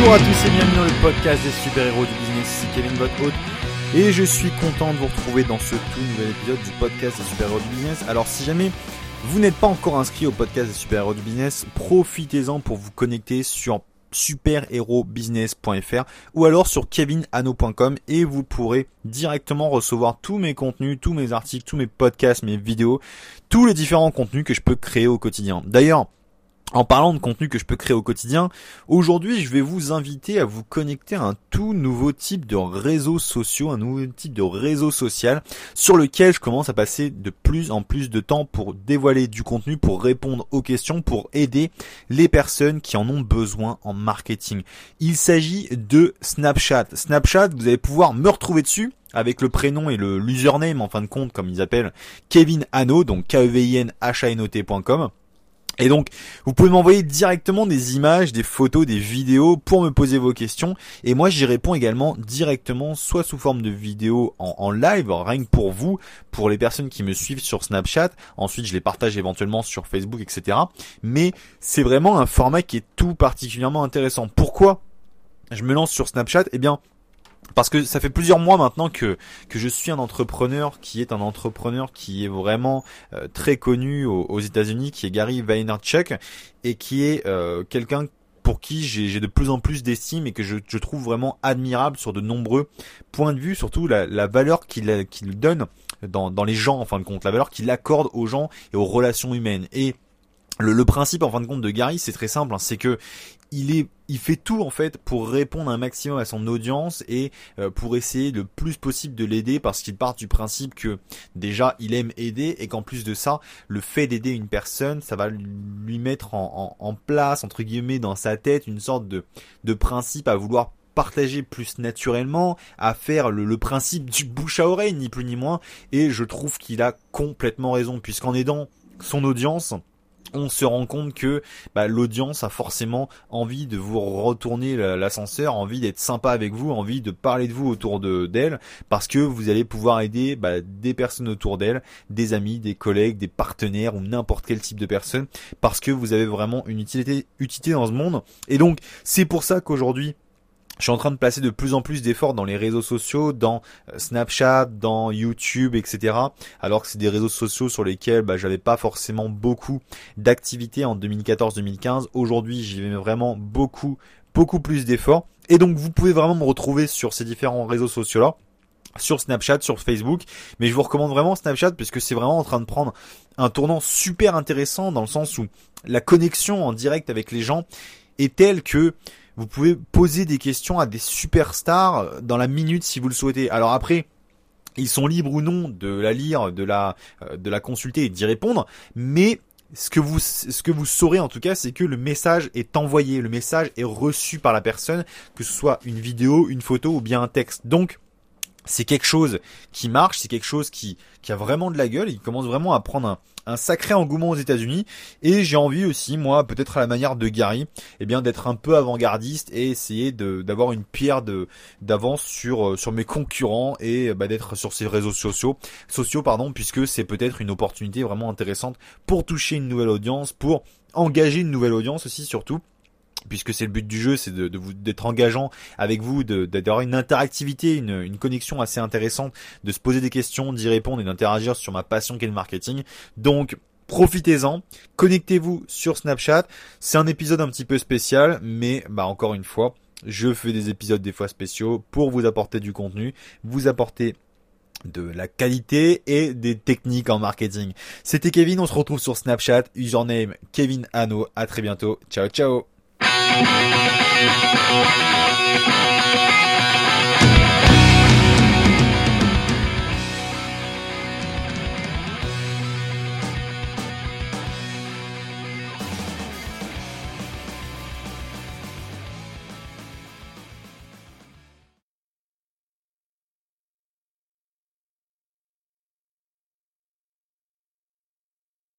Bonjour à tous et bienvenue dans le podcast des super-héros du business, c'est Kevin votre et je suis content de vous retrouver dans ce tout nouvel épisode du podcast des super-héros du business. Alors si jamais vous n'êtes pas encore inscrit au podcast des super-héros du business, profitez-en pour vous connecter sur superhérobusiness.fr ou alors sur kevinano.com et vous pourrez directement recevoir tous mes contenus, tous mes articles, tous mes podcasts, mes vidéos, tous les différents contenus que je peux créer au quotidien. D'ailleurs, en parlant de contenu que je peux créer au quotidien, aujourd'hui je vais vous inviter à vous connecter à un tout nouveau type de réseau social, un nouveau type de réseau social sur lequel je commence à passer de plus en plus de temps pour dévoiler du contenu, pour répondre aux questions, pour aider les personnes qui en ont besoin en marketing. Il s'agit de Snapchat. Snapchat, vous allez pouvoir me retrouver dessus avec le prénom et le username en fin de compte comme ils appellent Kevin Hano, donc k Et donc, vous pouvez m'envoyer directement des images, des photos, des vidéos pour me poser vos questions. Et moi, j'y réponds également directement, soit sous forme de vidéo en, live, rien que pour vous, pour les personnes qui me suivent sur Snapchat. Ensuite, je les partage éventuellement sur Facebook, etc. Mais c'est vraiment un format qui est tout particulièrement intéressant. Pourquoi je me lance sur Snapchat? Eh bien, parce que ça fait plusieurs mois maintenant que que je suis un entrepreneur qui est un entrepreneur qui est vraiment euh, très connu aux, États-Unis, qui est Gary Vaynerchuk et qui est euh, quelqu'un pour qui j'ai de plus en plus d'estime et que je, je, trouve vraiment admirable sur de nombreux points de vue, surtout la, la valeur qu'il qu'il donne dans, dans les gens en fin de compte, la valeur qu'il accorde aux gens et aux relations humaines. Et le, le, principe en fin de compte de Gary, c'est très simple, hein, c'est que il est il fait tout en fait pour répondre un maximum à son audience et euh, pour essayer le plus possible de l'aider parce qu'il part du principe que déjà il aime aider et qu'en plus de ça le fait d'aider une personne ça va lui mettre en, place entre guillemets dans sa tête une sorte de, de principe à vouloir partager plus naturellement, à faire le, le, principe du bouche à oreille, ni plus ni moins, et je trouve qu'il a complètement raison, puisqu'en aidant son audience, on se rend compte que bah, l'audience a forcément envie de vous retourner l'ascenseur, envie d'être sympa avec vous, envie de parler de vous autour de d'elle, parce que vous allez pouvoir aider bah, des personnes autour d'elle, des amis, des collègues, des partenaires ou n'importe quel type de personne, parce que vous avez vraiment une utilité, utilité dans ce monde. Et donc c'est pour ça qu'aujourd'hui je suis en train de placer de plus en plus d'efforts dans les réseaux sociaux, dans euh, Snapchat, dans YouTube, etc. Alors que c'est des réseaux sociaux sur lesquels bah, j'avais pas forcément beaucoup d'activités en 2014-2015. Aujourd'hui, j'y mets vraiment beaucoup, beaucoup plus d'efforts. Et donc, vous pouvez vraiment me retrouver sur ces différents réseaux sociaux-là sur Snapchat, sur Facebook, mais je vous recommande vraiment Snapchat puisque c'est vraiment en train de prendre un tournant super intéressant dans le sens où la connexion en direct avec les gens est telle que vous pouvez poser des questions à des superstars dans la minute si vous le souhaitez. Alors après, ils sont libres ou non de la lire, de la, euh, de la consulter et d'y répondre, mais ce que vous ce que vous saurez en tout cas c'est que le message est envoyé, le message est reçu par la personne, que ce soit une vidéo, une photo ou bien un texte. Donc c'est quelque chose qui marche, c'est quelque chose qui, a vraiment de la gueule, il commence vraiment à prendre un, sacré engouement aux États-Unis. Et j'ai envie aussi moi peut-être à la manière de Gary eh bien d'être un peu avant-gardiste et essayer d'avoir une pierre d'avance sur euh, sur mes concurrents et bah, d'être sur ces réseaux sociaux sociaux pardon puisque c'est peut-être une opportunité vraiment intéressante pour toucher une nouvelle audience pour engager une nouvelle audience aussi surtout puisque c'est le but du jeu, c'est de, vous d'être engageant avec vous, d'avoir une interactivité, une, une, connexion assez intéressante, de se poser des questions, d'y répondre et d'interagir sur ma passion qu'est le marketing. Donc profitez-en, connectez-vous sur Snapchat. C'est un épisode un petit peu spécial, mais bah encore une fois, je fais des épisodes des fois spéciaux pour vous apporter du contenu, vous apporter de la qualité et des techniques en marketing. C'était Kevin, on se retrouve sur Snapchat, username Kevin Hano. À très bientôt. Ciao ciao. Thank you.